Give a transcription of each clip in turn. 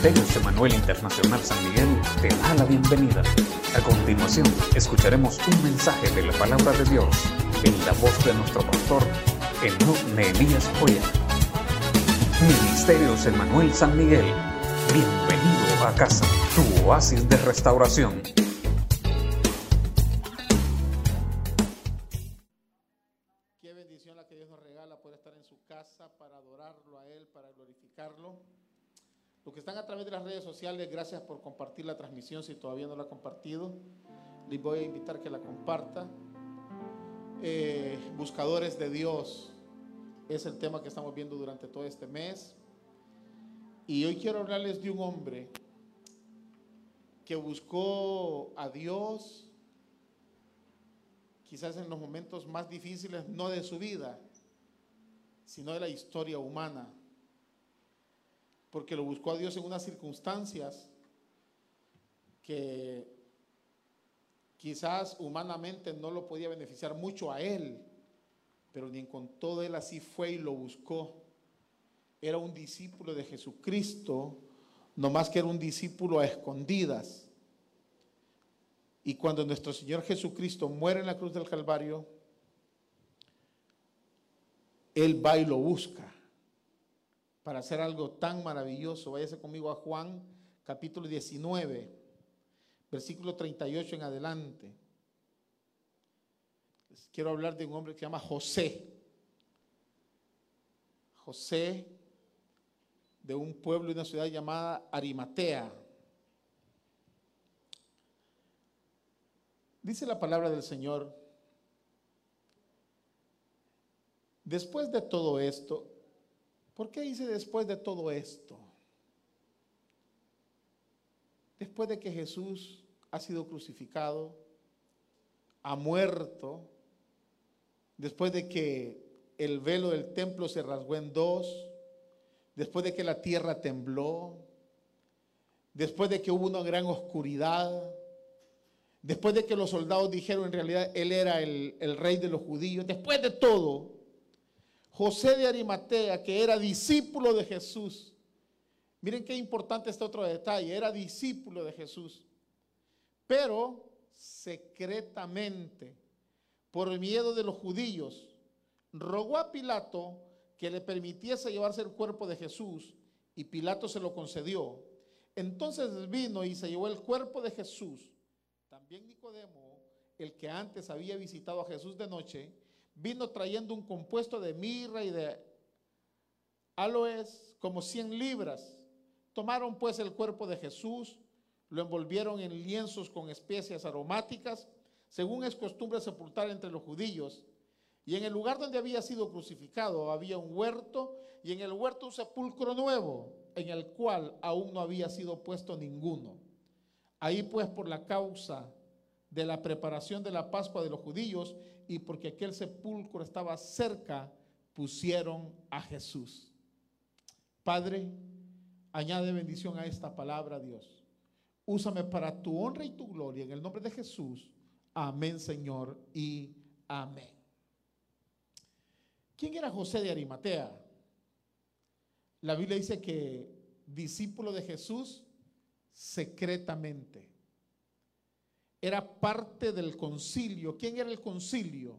Ministerios Emanuel Internacional San Miguel te da la bienvenida. A continuación, escucharemos un mensaje de la palabra de Dios en la voz de nuestro pastor, Enoch Nehemías Joya. Ministerios Emanuel San Miguel, bienvenido a casa, tu oasis de restauración. Los que están a través de las redes sociales, gracias por compartir la transmisión. Si todavía no la ha compartido, les voy a invitar que la comparta. Eh, buscadores de Dios es el tema que estamos viendo durante todo este mes. Y hoy quiero hablarles de un hombre que buscó a Dios quizás en los momentos más difíciles, no de su vida, sino de la historia humana. Porque lo buscó a Dios en unas circunstancias que quizás humanamente no lo podía beneficiar mucho a él, pero ni con todo él así fue y lo buscó. Era un discípulo de Jesucristo, no más que era un discípulo a escondidas. Y cuando nuestro Señor Jesucristo muere en la cruz del Calvario, Él va y lo busca para hacer algo tan maravilloso. Váyase conmigo a Juan capítulo 19, versículo 38 en adelante. Les quiero hablar de un hombre que se llama José. José de un pueblo y una ciudad llamada Arimatea. Dice la palabra del Señor, después de todo esto, ¿por qué dice después de todo esto? Después de que Jesús ha sido crucificado, ha muerto, después de que el velo del templo se rasgó en dos, después de que la tierra tembló, después de que hubo una gran oscuridad, Después de que los soldados dijeron en realidad él era el, el, rey de los judíos, después de todo, José de Arimatea, que era discípulo de Jesús, miren qué importante este otro detalle, era discípulo de Jesús, pero secretamente, por miedo de los judíos, rogó a Pilato que le permitiese llevarse el cuerpo de Jesús y Pilato se lo concedió. Entonces vino y se llevó el cuerpo de Jesús. También Nicodemo, el que antes había visitado a Jesús de noche, vino trayendo un compuesto de mirra y de aloes como 100 libras. Tomaron pues el cuerpo de Jesús, lo envolvieron en lienzos con especias aromáticas, según es costumbre sepultar entre los judíos. Y en el lugar donde había sido crucificado había un huerto y en el huerto un sepulcro nuevo, en el cual aún no había sido puesto ninguno. Ahí pues por la causa de la preparación de la Pascua de los judíos y porque aquel sepulcro estaba cerca, pusieron a Jesús. Padre, añade bendición a esta palabra, Dios. Úsame para tu honra y tu gloria en el nombre de Jesús. Amén, Señor, y amén. ¿Quién era José de Arimatea? La Biblia dice que discípulo de Jesús secretamente. Era parte del concilio. ¿Quién era el concilio?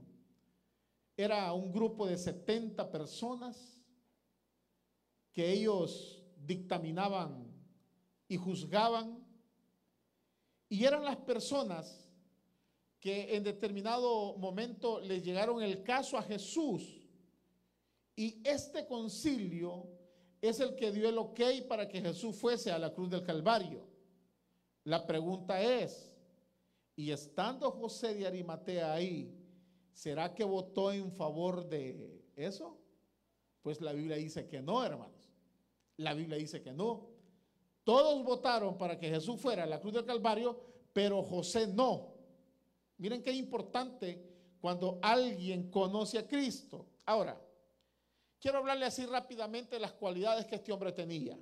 Era un grupo de 70 personas que ellos dictaminaban y juzgaban. Y eran las personas que en determinado momento le llegaron el caso a Jesús. Y este concilio es el que dio el ok para que Jesús fuese a la cruz del Calvario. La pregunta es, y estando José de Arimatea ahí, ¿será que votó en favor de eso? Pues la Biblia dice que no, hermanos. La Biblia dice que no. Todos votaron para que Jesús fuera a la cruz del Calvario, pero José no. Miren qué importante cuando alguien conoce a Cristo. Ahora, quiero hablarle así rápidamente de las cualidades que este hombre tenía.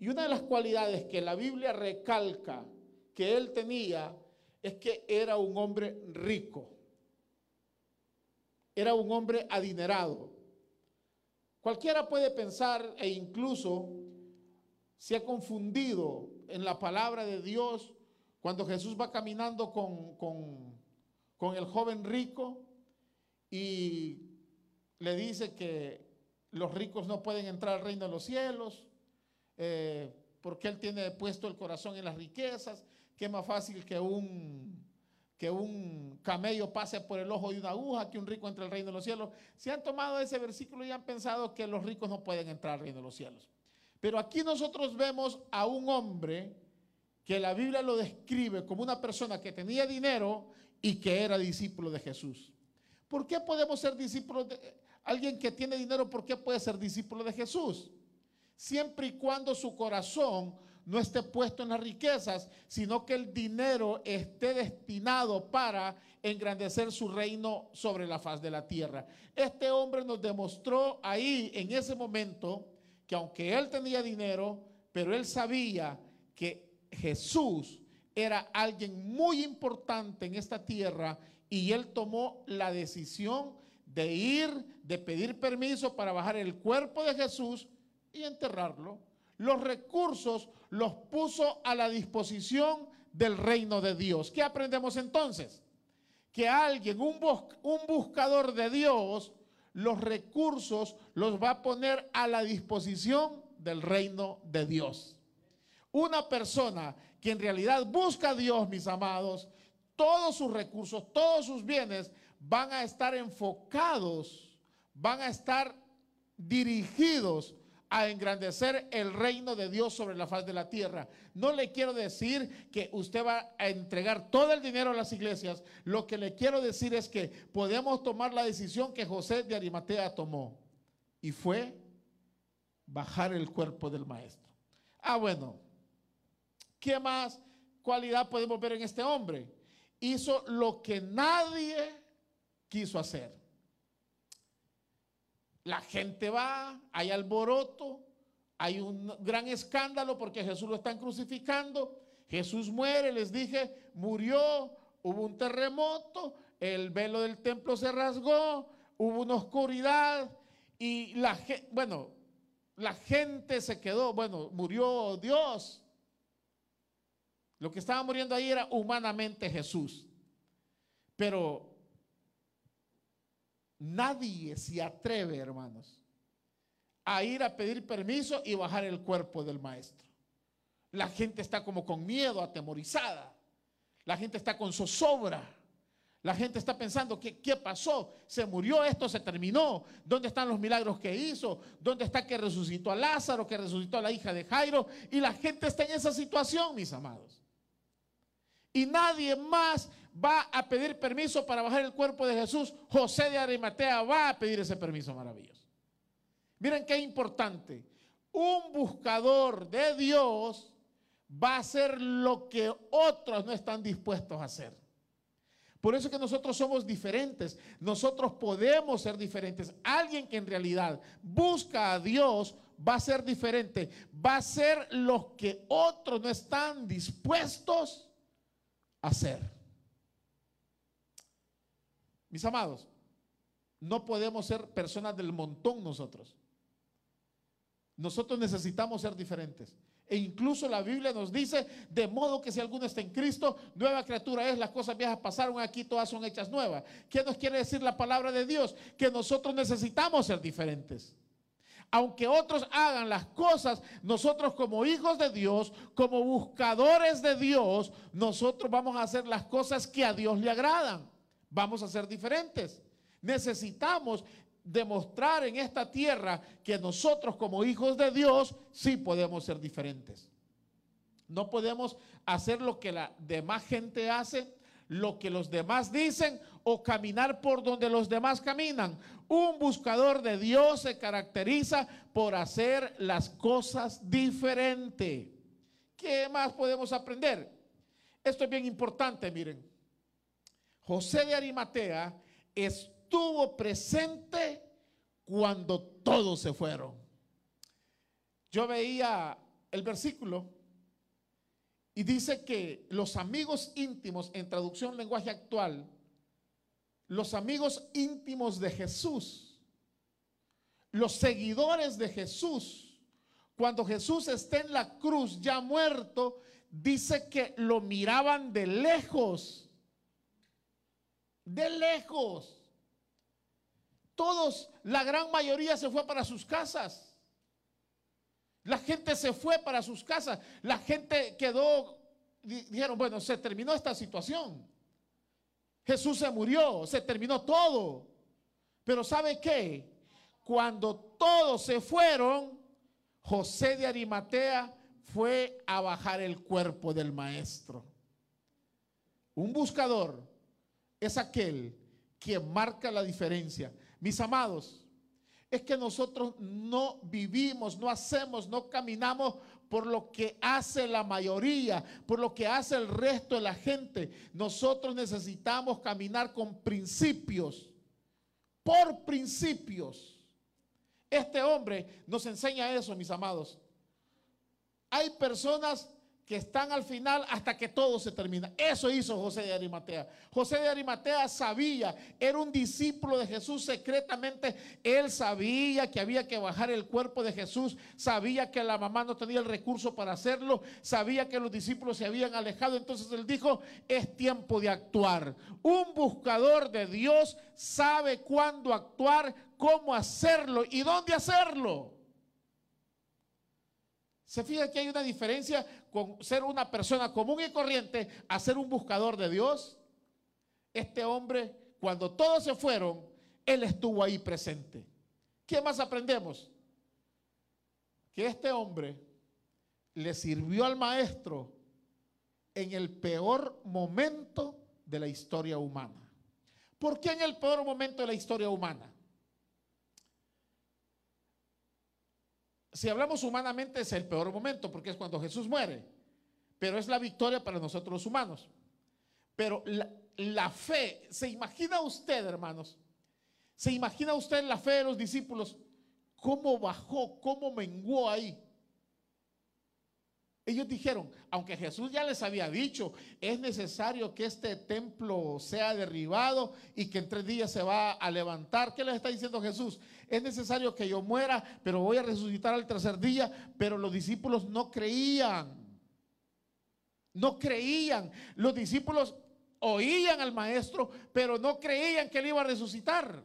Y una de las cualidades que la Biblia recalca que él tenía es que era un hombre rico. Era un hombre adinerado. Cualquiera puede pensar e incluso se ha confundido en la palabra de Dios cuando Jesús va caminando con, con, el joven rico y le dice que los ricos no pueden entrar al reino de los cielos, eh, porque él tiene puesto el corazón en las riquezas, que más fácil que un, que un camello pase por el ojo de una aguja, que un rico entre al reino de los cielos. Si han tomado ese versículo y han pensado que los ricos no pueden entrar al reino de los cielos. Pero aquí nosotros vemos a un hombre que la Biblia lo describe como una persona que tenía dinero y que era discípulo de Jesús. ¿Por qué podemos ser discípulos de alguien que tiene dinero? ¿Por qué puede ser discípulo de Jesús? Siempre y cuando su corazón no esté puesto en las riquezas, sino que el dinero esté destinado para engrandecer su reino sobre la faz de la tierra. Este hombre nos demostró ahí, en ese momento, que aunque él tenía dinero, pero él sabía que Jesús era alguien muy importante en esta tierra y él tomó la decisión de ir, de pedir permiso para bajar el cuerpo de Jesús y enterrarlo los recursos los puso a la disposición del reino de Dios. ¿Qué aprendemos entonces? Que alguien, un, un buscador de Dios, los recursos los va a poner a la disposición del reino de Dios. Una persona que en realidad busca a Dios, mis amados, todos sus recursos, todos sus bienes van a estar enfocados, van a estar dirigidos a engrandecer el reino de Dios sobre la faz de la tierra. No le quiero decir que usted va a entregar todo el dinero a las iglesias. Lo que le quiero decir es que podemos tomar la decisión que José de Arimatea tomó. Y fue bajar el cuerpo del maestro. Ah, bueno. ¿Qué más cualidad podemos ver en este hombre? Hizo lo que nadie quiso hacer. La gente va, hay alboroto, hay un gran escándalo porque Jesús lo están crucificando. Jesús muere, les dije, murió, hubo un terremoto, el velo del templo se rasgó, hubo una oscuridad y la gente, bueno, la gente se quedó, bueno, murió Dios. Lo que estaba muriendo ahí era humanamente Jesús. Pero Nadie se atreve, hermanos, a ir a pedir permiso y bajar el cuerpo del maestro. La gente está como con miedo, atemorizada. La gente está con zozobra. La gente está pensando, ¿qué, ¿qué, pasó? ¿Se murió esto? ¿Se terminó? ¿Dónde están los milagros que hizo? ¿Dónde está que resucitó a Lázaro, que resucitó a la hija de Jairo? Y la gente está en esa situación, mis amados. Y nadie más va a pedir permiso para bajar el cuerpo de Jesús, José de Arimatea va a pedir ese permiso maravilloso. Miren qué importante. Un buscador de Dios va a hacer lo que otros no están dispuestos a hacer. Por eso que nosotros somos diferentes. Nosotros podemos ser diferentes. Alguien que en realidad busca a Dios va a ser diferente. Va a ser lo que otros no están dispuestos a hacer. Mis amados, no podemos ser personas del montón nosotros. Nosotros necesitamos ser diferentes. E incluso la Biblia nos dice, de modo que si alguno está en Cristo, nueva criatura es, las cosas viejas pasaron aquí, todas son hechas nuevas. ¿Qué nos quiere decir la palabra de Dios? Que nosotros necesitamos ser diferentes. Aunque otros hagan las cosas, nosotros como hijos de Dios, como buscadores de Dios, nosotros vamos a hacer las cosas que a Dios le agradan vamos a ser diferentes. Necesitamos demostrar en esta tierra que nosotros como hijos de Dios sí podemos ser diferentes. No podemos hacer lo que la demás gente hace, lo que los demás dicen o caminar por donde los demás caminan. Un buscador de Dios se caracteriza por hacer las cosas diferente. ¿Qué más podemos aprender? Esto es bien importante, miren. José de Arimatea estuvo presente cuando todos se fueron. Yo veía el versículo y dice que los amigos íntimos, en traducción lenguaje actual, los amigos íntimos de Jesús, los seguidores de Jesús, cuando Jesús está en la cruz ya muerto, dice que lo miraban de lejos. De lejos. Todos, la gran mayoría se fue para sus casas. La gente se fue para sus casas. La gente quedó, dijeron, bueno, se terminó esta situación. Jesús se murió, se terminó todo. Pero ¿sabe qué? Cuando todos se fueron, José de Arimatea fue a bajar el cuerpo del maestro. Un buscador es aquel que marca la diferencia. Mis amados, es que nosotros no vivimos, no hacemos, no caminamos por lo que hace la mayoría, por lo que hace el resto de la gente. Nosotros necesitamos caminar con principios, por principios. Este hombre nos enseña eso, mis amados. Hay personas que están al final hasta que todo se termina. Eso hizo José de Arimatea. José de Arimatea sabía, era un discípulo de Jesús secretamente. Él sabía que había que bajar el cuerpo de Jesús, sabía que la mamá no tenía el recurso para hacerlo, sabía que los discípulos se habían alejado. Entonces él dijo, es tiempo de actuar. Un buscador de Dios sabe cuándo actuar, cómo hacerlo y dónde hacerlo. Se fija que hay una diferencia con ser una persona común y corriente a ser un buscador de Dios. Este hombre, cuando todos se fueron, él estuvo ahí presente. ¿Qué más aprendemos? Que este hombre le sirvió al maestro en el peor momento de la historia humana. ¿Por qué en el peor momento de la historia humana? Si hablamos humanamente es el peor momento porque es cuando Jesús muere, pero es la victoria para nosotros los humanos. Pero la, fe, ¿se imagina usted, hermanos? ¿Se imagina usted la fe de los discípulos? ¿Cómo bajó? ¿Cómo menguó ahí? Ellos dijeron, aunque Jesús ya les había dicho, es necesario que este templo sea derribado y que en tres días se va a levantar. ¿Qué les está diciendo Jesús? Es necesario que yo muera, pero voy a resucitar al tercer día. Pero los discípulos no creían. No creían. Los discípulos oían al maestro, pero no creían que él iba a resucitar.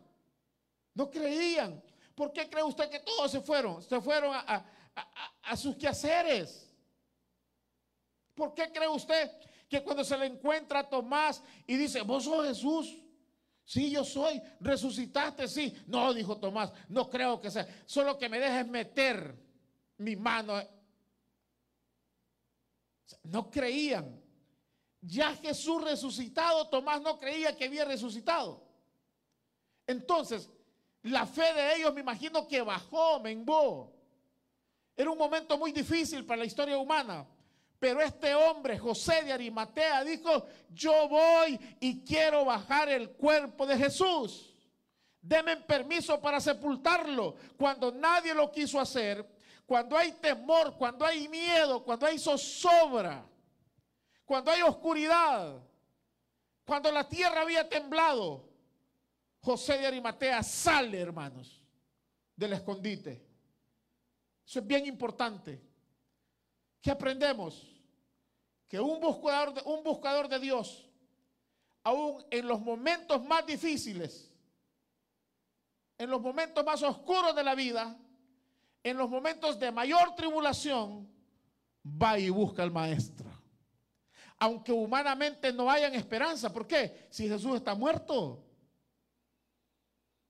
No creían. ¿Por qué cree usted que todos se fueron? Se fueron a, a sus quehaceres. ¿Por qué cree usted que cuando se le encuentra a Tomás y dice, vos sos Jesús? Sí, yo soy. ¿Resucitaste? Sí. No, dijo Tomás, no creo que sea. Solo que me dejes meter mi mano. No creían. Ya Jesús resucitado, Tomás no creía que había resucitado. Entonces, la fe de ellos me imagino que bajó, menguó. Era un momento muy difícil para la historia humana. Pero este hombre, José de Arimatea, dijo, yo voy y quiero bajar el cuerpo de Jesús. Denme permiso para sepultarlo. Cuando nadie lo quiso hacer, cuando hay temor, cuando hay miedo, cuando hay zozobra, cuando hay oscuridad, cuando la tierra había temblado, José de Arimatea sale, hermanos, del escondite. Eso es bien importante. ¿Qué aprendemos? Que un buscador, de, un buscador de Dios, aún en los momentos más difíciles, en los momentos más oscuros de la vida, en los momentos de mayor tribulación, va y busca al maestro. Aunque humanamente no hayan esperanza. ¿Por qué? Si Jesús está muerto.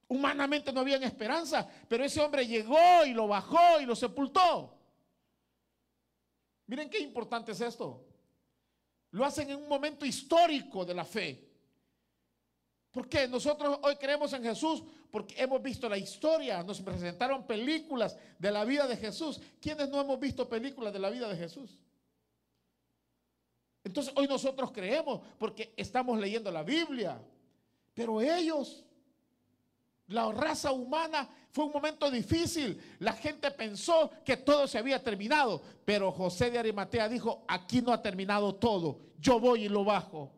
Humanamente no había esperanza, pero ese hombre llegó y lo bajó y lo sepultó. Miren qué importante es esto. Lo hacen en un momento histórico de la fe. ¿Por qué? Nosotros hoy creemos en Jesús porque hemos visto la historia, nos presentaron películas de la vida de Jesús. ¿Quiénes no hemos visto películas de la vida de Jesús? Entonces hoy nosotros creemos porque estamos leyendo la Biblia. Pero ellos, la raza humana, fue un momento difícil. La gente pensó que todo se había terminado. Pero José de Arimatea dijo, aquí no ha terminado todo. Yo voy y lo bajo.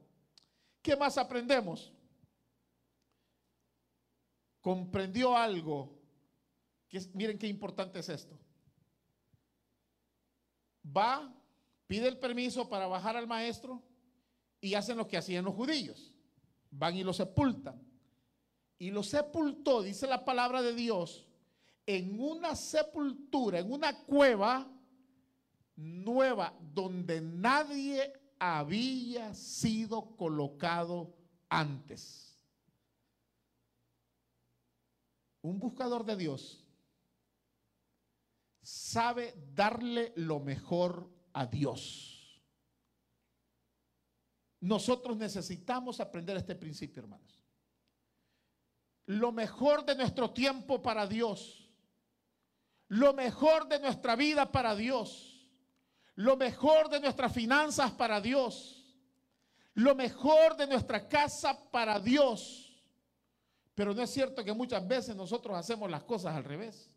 ¿Qué más aprendemos? Comprendió algo. Que miren qué importante es esto. va, pide el permiso para bajar al maestro y hacen lo que hacían los judíos. Van y lo sepultan. Y lo sepultó, dice la palabra de Dios, en una sepultura, en una cueva nueva, donde nadie había sido colocado antes. Un buscador de Dios sabe darle lo mejor a Dios. Nosotros necesitamos aprender este principio, hermanos. Lo mejor de nuestro tiempo para Dios. Lo mejor de nuestra vida para Dios. Lo mejor de nuestras finanzas para Dios. Lo mejor de nuestra casa para Dios. Pero no es cierto que muchas veces nosotros hacemos las cosas al revés.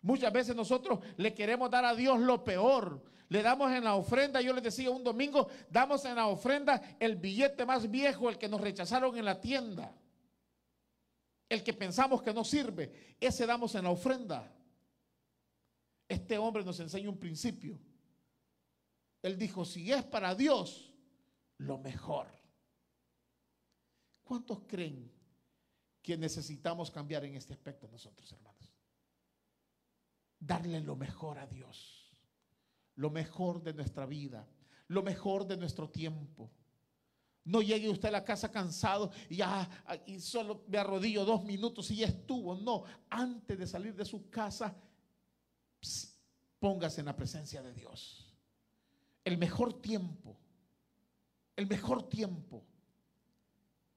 Muchas veces nosotros le queremos dar a Dios lo peor. Le damos en la ofrenda, yo les decía un domingo, damos en la ofrenda el billete más viejo, el que nos rechazaron en la tienda. El que pensamos que no sirve, ese damos en la ofrenda. Este hombre nos enseña un principio. Él dijo, si es para Dios, lo mejor. ¿Cuántos creen que necesitamos cambiar en este aspecto nosotros, hermanos? darle lo mejor a Dios, lo mejor de nuestra vida, lo mejor de nuestro tiempo. No llegue usted a la casa cansado y ya y solo me arrodillo dos minutos y ya estuvo. No, antes de salir de su casa, póngase en la presencia de Dios. El mejor tiempo, el mejor tiempo,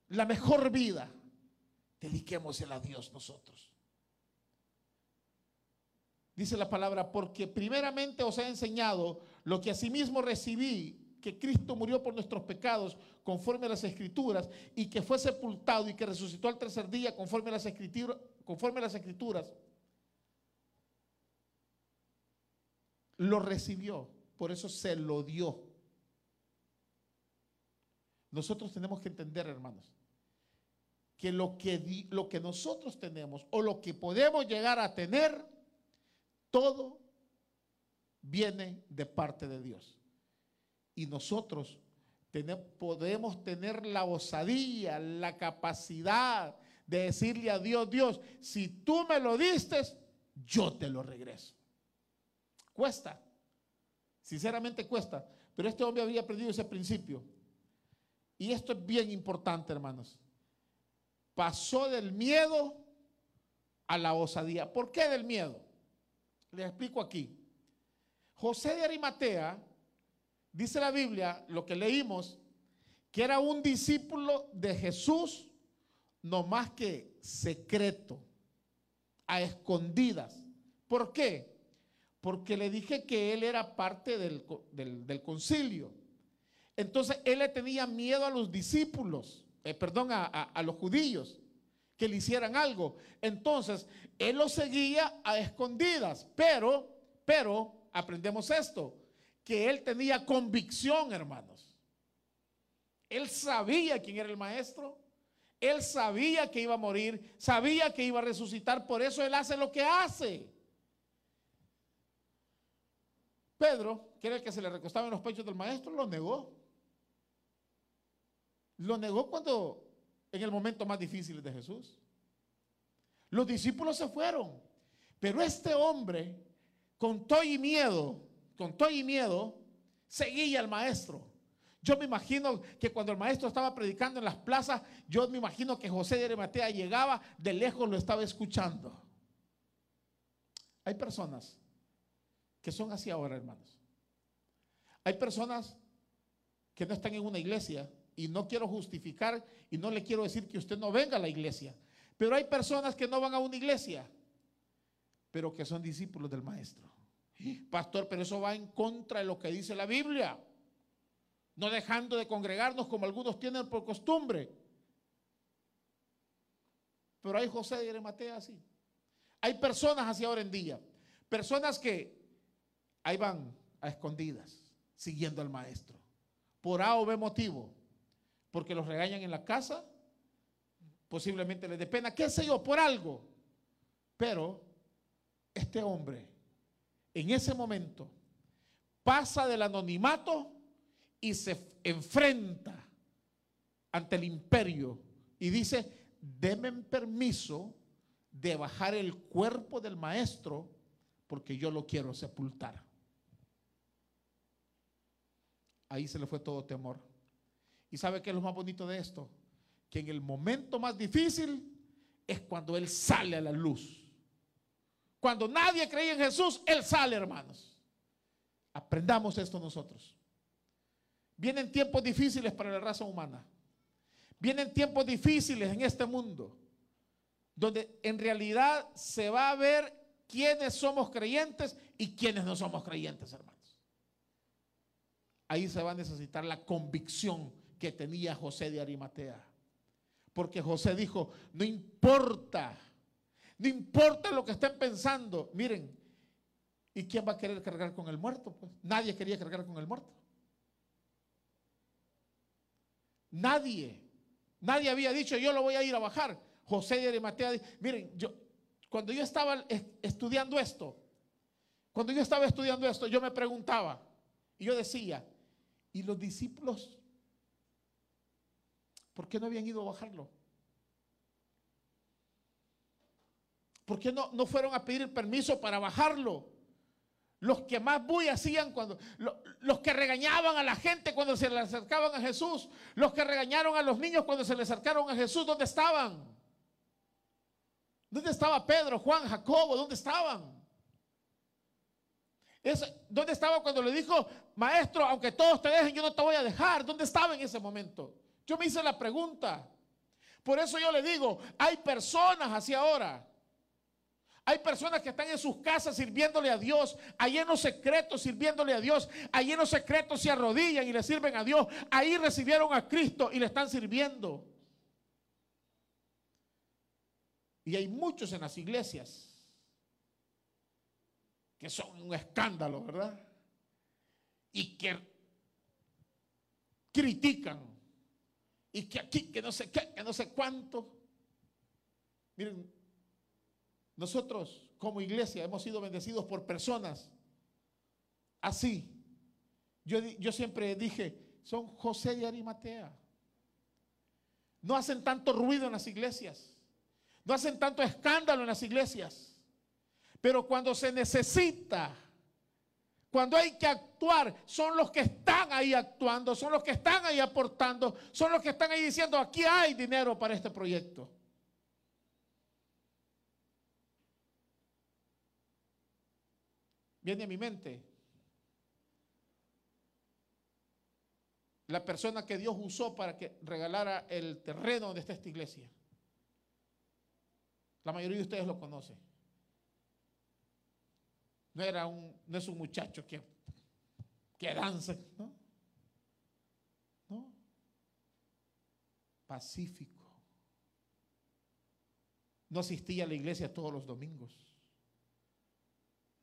la mejor vida, dediquémosela a Dios nosotros. Dice la palabra, porque primeramente os he enseñado lo que asimismo recibí, que Cristo murió por nuestros pecados conforme a las escrituras y que fue sepultado y que resucitó al tercer día conforme a las escrituras, conforme a las escrituras. Lo recibió, por eso se lo dio. Nosotros tenemos que entender, hermanos, que lo que, lo que nosotros tenemos o lo que podemos llegar a tener todo viene de parte de Dios. Y nosotros podemos tener la osadía, la capacidad de decirle a Dios, Dios, si tú me lo diste, yo te lo regreso. Cuesta, sinceramente cuesta, pero este hombre había aprendido ese principio. Y esto es bien importante, hermanos. Pasó del miedo a la osadía. ¿Por qué del miedo? Les explico aquí. José de Arimatea, dice la Biblia, lo que leímos, que era un discípulo de Jesús, no más que secreto, a escondidas. ¿Por qué? Porque le dije que él era parte del, concilio. Entonces él le tenía miedo a los discípulos, eh, perdón, a los judíos que le hicieran algo. Entonces, él lo seguía a escondidas, pero, pero, aprendemos esto, que él tenía convicción, hermanos. Él sabía quién era el maestro, él sabía que iba a morir, sabía que iba a resucitar, por eso él hace lo que hace. Pedro, que era el que se le recostaba en los pechos del maestro, lo negó. Lo negó cuando en el momento más difícil de Jesús. Los discípulos se fueron, pero este hombre, con todo y miedo, con todo y miedo, seguía al maestro. Yo me imagino que cuando el maestro estaba predicando en las plazas, yo me imagino que José de Arimatea llegaba, de lejos lo estaba escuchando. Hay personas que son así ahora, hermanos. Hay personas que no están en una iglesia y no quiero justificar y no le quiero decir que usted no venga a la iglesia. Pero hay personas que no van a una iglesia, pero que son discípulos del maestro. Pastor, pero eso va en contra de lo que dice la Biblia. No dejando de congregarnos como algunos tienen por costumbre. Pero hay José de Arimatea así. Hay personas así ahora en día. Personas que ahí van a escondidas, siguiendo al maestro. Por A o B motivo porque los regañan en la casa, posiblemente les dé pena, qué sé yo, por algo. Pero este hombre, en ese momento, pasa del anonimato y se enfrenta ante el imperio y dice, denme permiso de bajar el cuerpo del maestro porque yo lo quiero sepultar. Ahí se le fue todo temor. ¿Y sabe qué es lo más bonito de esto? Que en el momento más difícil es cuando Él sale a la luz. Cuando nadie creía en Jesús, Él sale, hermanos. Aprendamos esto nosotros. Vienen tiempos difíciles para la raza humana. Vienen tiempos difíciles en este mundo, donde en realidad se va a ver quiénes somos creyentes y quiénes no somos creyentes, hermanos. Ahí se va a necesitar la convicción que tenía José de Arimatea. Porque José dijo, no importa, no importa lo que estén pensando. Miren, ¿y quién va a querer cargar con el muerto? Pues nadie quería cargar con el muerto. Nadie. Nadie había dicho, yo lo voy a ir a bajar. José de Arimatea, miren, yo, cuando yo estaba estudiando esto, cuando yo estaba estudiando esto, yo me preguntaba, y yo decía, ¿y los discípulos por qué no habían ido a bajarlo? ¿Por qué no, no fueron a pedir permiso para bajarlo? Los que más bulla hacían cuando, los que regañaban a la gente cuando se le acercaban a Jesús, los que regañaron a los niños cuando se le acercaron a Jesús, ¿dónde estaban? ¿Dónde estaba Pedro, Juan, Jacobo? ¿Dónde estaban? ¿Dónde estaba cuando le dijo, maestro, aunque todos te dejen, yo no te voy a dejar? ¿Dónde estaba en ese momento? Yo me hice la pregunta. Por eso yo le digo, hay personas así ahora hay personas que están en sus casas sirviéndole a Dios, ahí en los secretos sirviéndole a Dios, ahí en los secretos se arrodillan y le sirven a Dios, ahí recibieron a Cristo y le están sirviendo. Y hay muchos en las iglesias que son un escándalo, ¿verdad? Y que critican y que aquí, que no sé qué, que no sé cuánto. Miren, nosotros como iglesia hemos sido bendecidos por personas así. Yo, yo siempre dije, son José y Arimatea. No hacen tanto ruido en las iglesias. No hacen tanto escándalo en las iglesias. Pero cuando se necesita, cuando hay que actuar, son los que están ahí actuando, son los que están ahí aportando, son los que están ahí diciendo, aquí hay dinero para este proyecto. Viene a mi mente la persona que Dios usó para que regalara el terreno donde está esta iglesia. La mayoría de ustedes lo conocen. No era un, no es un muchacho que, que danza, ¿no? No. Pacífico. No asistía a la iglesia todos los domingos.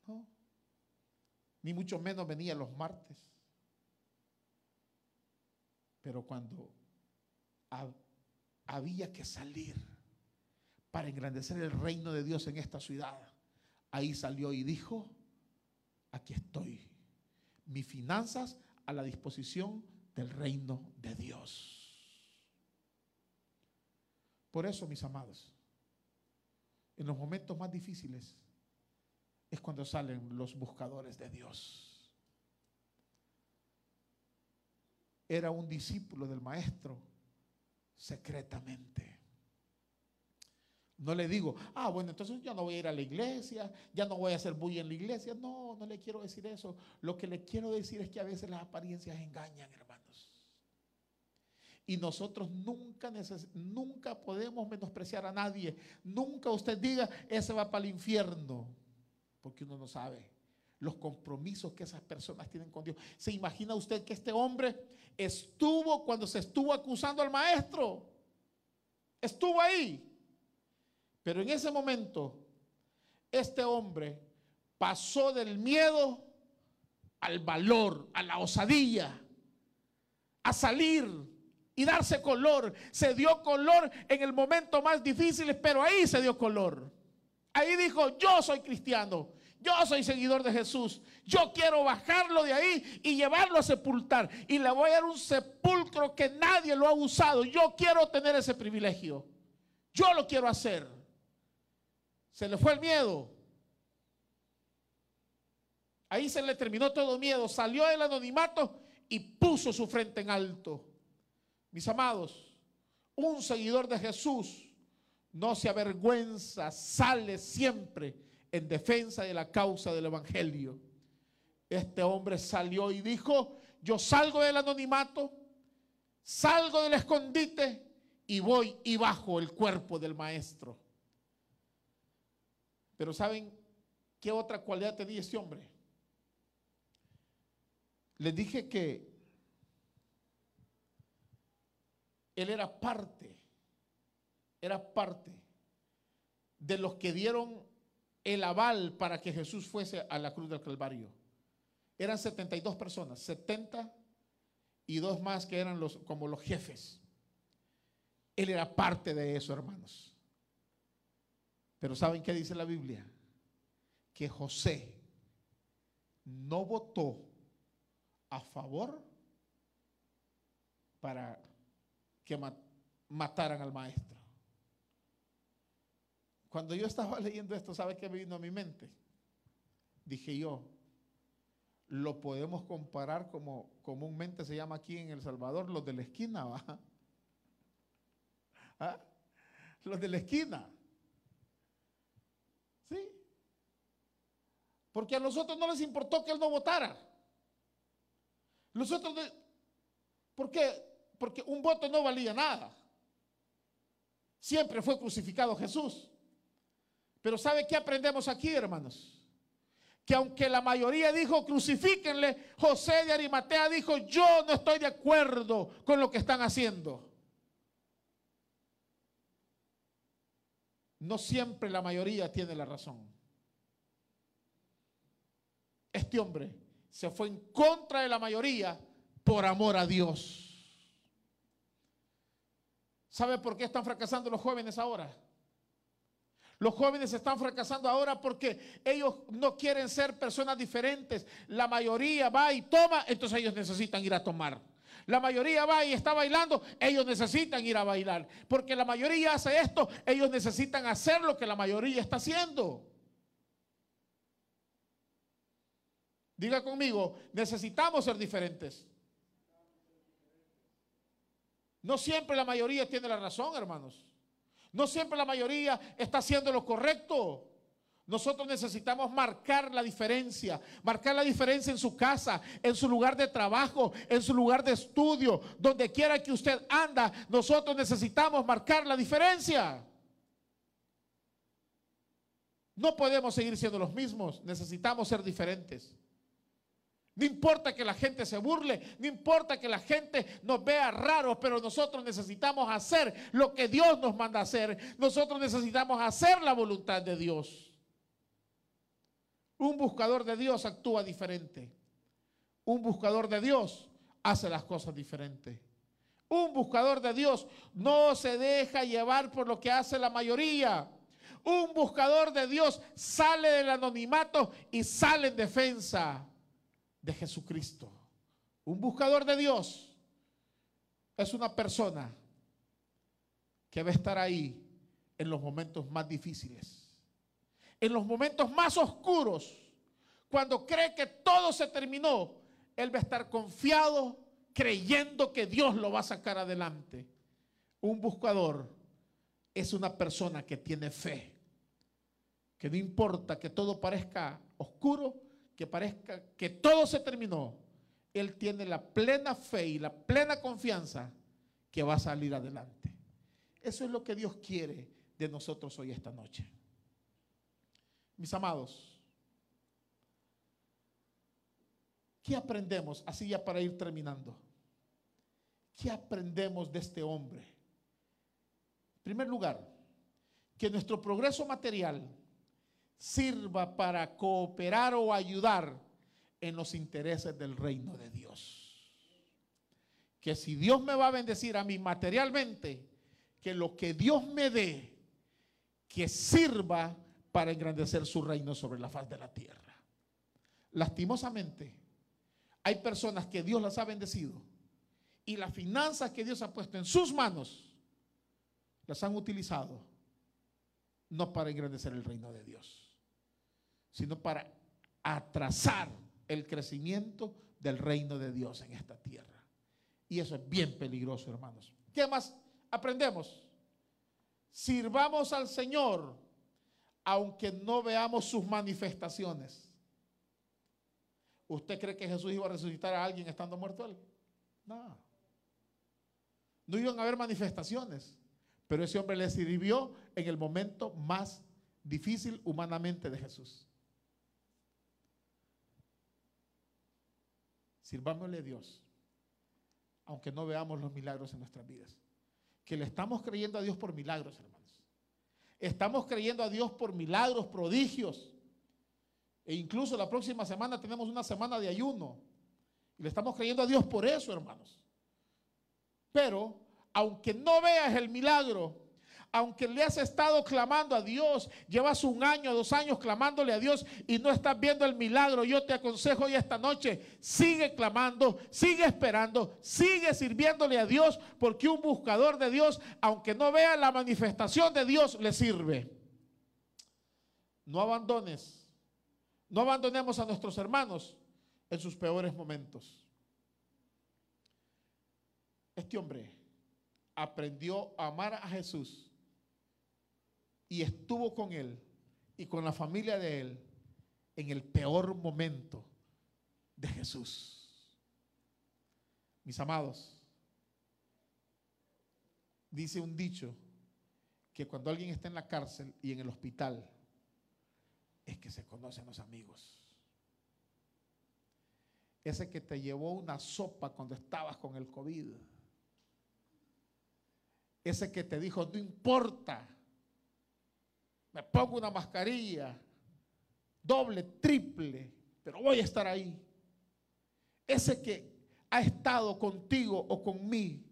No ni mucho menos venía los martes. Pero cuando había que salir para engrandecer el reino de Dios en esta ciudad, ahí salió y dijo, aquí estoy, mis finanzas a la disposición del reino de Dios. Por eso, mis amados, en los momentos más difíciles, es cuando salen los buscadores de Dios. Era un discípulo del maestro secretamente. No le digo, ah, bueno, entonces yo no voy a ir a la iglesia, ya no voy a hacer bulla en la iglesia. No, no le quiero decir eso. Lo que le quiero decir es que a veces las apariencias engañan, hermanos. Y nosotros nunca, nunca podemos menospreciar a nadie. Nunca usted diga, ese va para el infierno porque uno no sabe los compromisos que esas personas tienen con Dios. ¿Se imagina usted que este hombre estuvo cuando se estuvo acusando al maestro? Estuvo ahí. Pero en ese momento, este hombre pasó del miedo al valor, a la osadía, a salir y darse color. Se dio color en el momento más difícil, pero ahí se dio color. Ahí dijo, yo soy cristiano. Yo soy seguidor de Jesús. Yo quiero bajarlo de ahí y llevarlo a sepultar. Y le voy a dar un sepulcro que nadie lo ha usado. Yo quiero tener ese privilegio. Yo lo quiero hacer. Se le fue el miedo. Ahí se le terminó todo miedo. Salió del anonimato y puso su frente en alto. Mis amados, un seguidor de Jesús no se avergüenza, sale siempre en defensa de la causa del Evangelio. Este hombre salió y dijo, yo salgo del anonimato, salgo del escondite y voy y bajo el cuerpo del maestro. Pero ¿saben qué otra cualidad tenía este hombre? Les dije que él era parte, era parte de los que dieron el aval para que Jesús fuese a la cruz del Calvario. Eran 72 personas, 70 y dos más que eran los, como los jefes. Él era parte de eso, hermanos. Pero ¿saben qué dice la Biblia? Que José no votó a favor para que mataran al maestro. Cuando yo estaba leyendo esto, ¿sabe qué me vino a mi mente? Dije yo, lo podemos comparar como comúnmente se llama aquí en El Salvador, los de la esquina, ¿va? ¿Ah? Los de la esquina. ¿Sí? Porque a nosotros no les importó que él no votara. Nosotros, ¿por qué? porque un voto no valía nada. Siempre fue crucificado Jesús. Pero ¿sabe qué aprendemos aquí, hermanos? Que aunque la mayoría dijo crucifíquenle, José de Arimatea dijo, yo no estoy de acuerdo con lo que están haciendo. No siempre la mayoría tiene la razón. Este hombre se fue en contra de la mayoría por amor a Dios. ¿Sabe por qué están fracasando los jóvenes ahora? Los jóvenes están fracasando ahora porque ellos no quieren ser personas diferentes. La mayoría va y toma, entonces ellos necesitan ir a tomar. La mayoría va y está bailando, ellos necesitan ir a bailar. Porque la mayoría hace esto, ellos necesitan hacer lo que la mayoría está haciendo. Diga conmigo, necesitamos ser diferentes. No siempre la mayoría tiene la razón, hermanos. No siempre la mayoría está haciendo lo correcto. Nosotros necesitamos marcar la diferencia, marcar la diferencia en su casa, en su lugar de trabajo, en su lugar de estudio, donde quiera que usted anda, nosotros necesitamos marcar la diferencia. No podemos seguir siendo los mismos, necesitamos ser diferentes. No importa que la gente se burle, no importa que la gente nos vea raros, pero nosotros necesitamos hacer lo que Dios nos manda hacer. Nosotros necesitamos hacer la voluntad de Dios. Un buscador de Dios actúa diferente. Un buscador de Dios hace las cosas diferentes. Un buscador de Dios no se deja llevar por lo que hace la mayoría. Un buscador de Dios sale del anonimato y sale en defensa de Jesucristo. Un buscador de Dios es una persona que va a estar ahí en los momentos más difíciles, en los momentos más oscuros, cuando cree que todo se terminó, él va a estar confiado, creyendo que Dios lo va a sacar adelante. Un buscador es una persona que tiene fe, que no importa que todo parezca oscuro, que parezca que todo se terminó, Él tiene la plena fe y la plena confianza que va a salir adelante. Eso es lo que Dios quiere de nosotros hoy esta noche. Mis amados, ¿qué aprendemos? Así ya para ir terminando. ¿Qué aprendemos de este hombre? En primer lugar, que nuestro progreso material sirva para cooperar o ayudar en los intereses del reino de Dios. Que si Dios me va a bendecir a mí materialmente, que lo que Dios me dé, que sirva para engrandecer su reino sobre la faz de la tierra. Lastimosamente, hay personas que Dios las ha bendecido y las finanzas que Dios ha puesto en sus manos las han utilizado no para engrandecer el reino de Dios, sino para atrasar el crecimiento del reino de Dios en esta tierra. Y eso es bien peligroso, hermanos. ¿Qué más aprendemos? Sirvamos al Señor aunque no veamos sus manifestaciones. ¿Usted cree que Jesús iba a resucitar a alguien estando muerto él? No. No iban a haber manifestaciones, pero ese hombre le sirvió en el momento más difícil humanamente de Jesús. Sirvámosle a Dios, aunque no veamos los milagros en nuestras vidas. Que le estamos creyendo a Dios por milagros, hermanos. Estamos creyendo a Dios por milagros, prodigios. E incluso la próxima semana tenemos una semana de ayuno. Y le estamos creyendo a Dios por eso, hermanos. Pero, aunque no veas el milagro, aunque le has estado clamando a Dios, llevas un año, dos años clamándole a Dios y no estás viendo el milagro, yo te aconsejo hoy esta noche, sigue clamando, sigue esperando, sigue sirviéndole a Dios, porque un buscador de Dios, aunque no vea la manifestación de Dios, le sirve. No abandones, no abandonemos a nuestros hermanos en sus peores momentos. Este hombre aprendió a amar a Jesús y estuvo con él y con la familia de él en el peor momento de Jesús. Mis amados, dice un dicho que cuando alguien está en la cárcel y en el hospital, es que se conocen los amigos. Ese que te llevó una sopa cuando estabas con el COVID. Ese que te dijo, no importa, pongo una mascarilla, doble, triple, pero voy a estar ahí. Ese que ha estado contigo o conmigo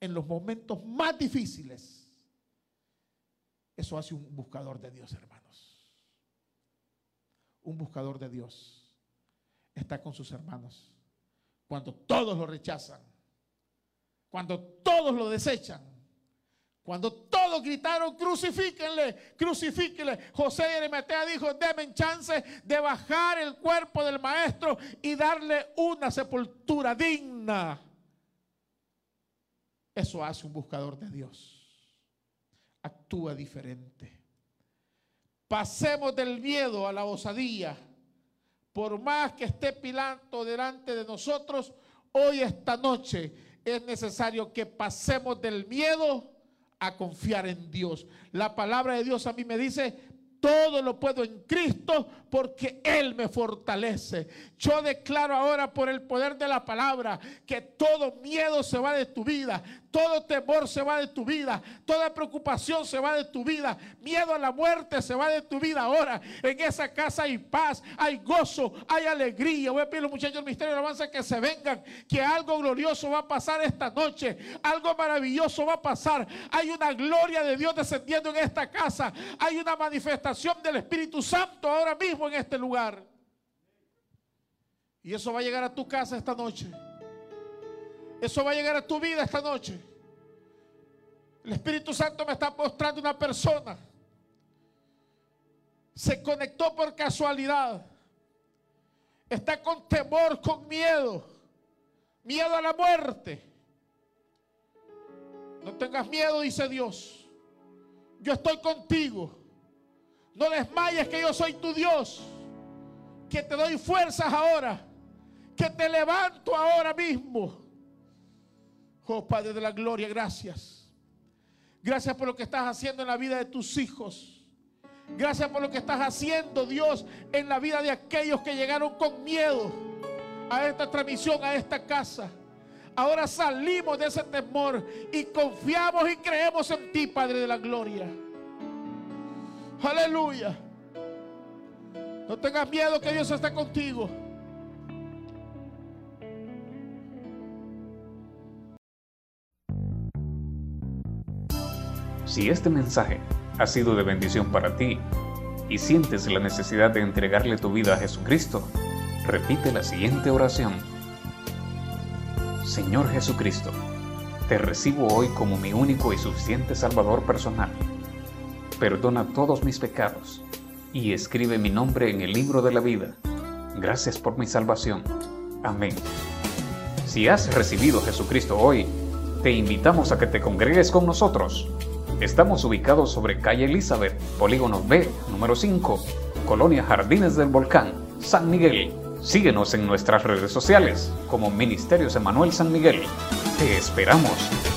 en los momentos más difíciles, eso hace un buscador de Dios, hermanos. Un buscador de Dios está con sus hermanos. Cuando todos lo rechazan, cuando todos lo desechan, cuando todos gritaron, crucifíquenle, crucifíquenle. José y Arimatea dijo, denme chance de bajar el cuerpo del maestro y darle una sepultura digna. Eso hace un buscador de Dios. Actúa diferente. Pasemos del miedo a la osadía. Por más que esté Pilato delante de nosotros, hoy esta noche es necesario que pasemos del miedo a confiar en Dios. La palabra de Dios a mí me dice, todo lo puedo en Cristo porque Él me fortalece. Yo declaro ahora por el poder de la palabra que todo miedo se va de tu vida, todo temor se va de tu vida, toda preocupación se va de tu vida, miedo a la muerte se va de tu vida ahora. En esa casa hay paz, hay gozo, hay alegría. Voy a pedir los muchachos del misterio de alabanza que se vengan, que algo glorioso va a pasar esta noche, algo maravilloso va a pasar. Hay una gloria de Dios descendiendo en esta casa, hay una manifestación del Espíritu Santo ahora mismo en este lugar. Y eso va a llegar a tu casa esta noche. Eso va a llegar a tu vida esta noche. El Espíritu Santo me está mostrando una persona. Se conectó por casualidad. Está con temor, con miedo. Miedo a la muerte. No tengas miedo, dice Dios. Yo estoy contigo. No desmayes que yo soy tu Dios. Que te doy fuerzas ahora. Que te levanto ahora mismo. Oh Padre de la Gloria, gracias. Gracias por lo que estás haciendo en la vida de tus hijos. Gracias por lo que estás haciendo, Dios, en la vida de aquellos que llegaron con miedo a esta transmisión, a esta casa. Ahora salimos de ese temor y confiamos y creemos en ti, Padre de la Gloria. Aleluya. No tengas miedo que Dios está contigo. Si este mensaje ha sido de bendición para ti y sientes la necesidad de entregarle tu vida a Jesucristo, repite la siguiente oración. Señor Jesucristo, te recibo hoy como mi único y suficiente Salvador personal. Perdona todos mis pecados y escribe mi nombre en el libro de la vida. Gracias por mi salvación. Amén. Si has recibido a Jesucristo hoy, te invitamos a que te congregues con nosotros. Estamos ubicados sobre calle Elizabeth, Polígono B, número 5, Colonia Jardines del Volcán, San Miguel. Síguenos en nuestras redes sociales como Ministerios Emanuel San Miguel. Te esperamos.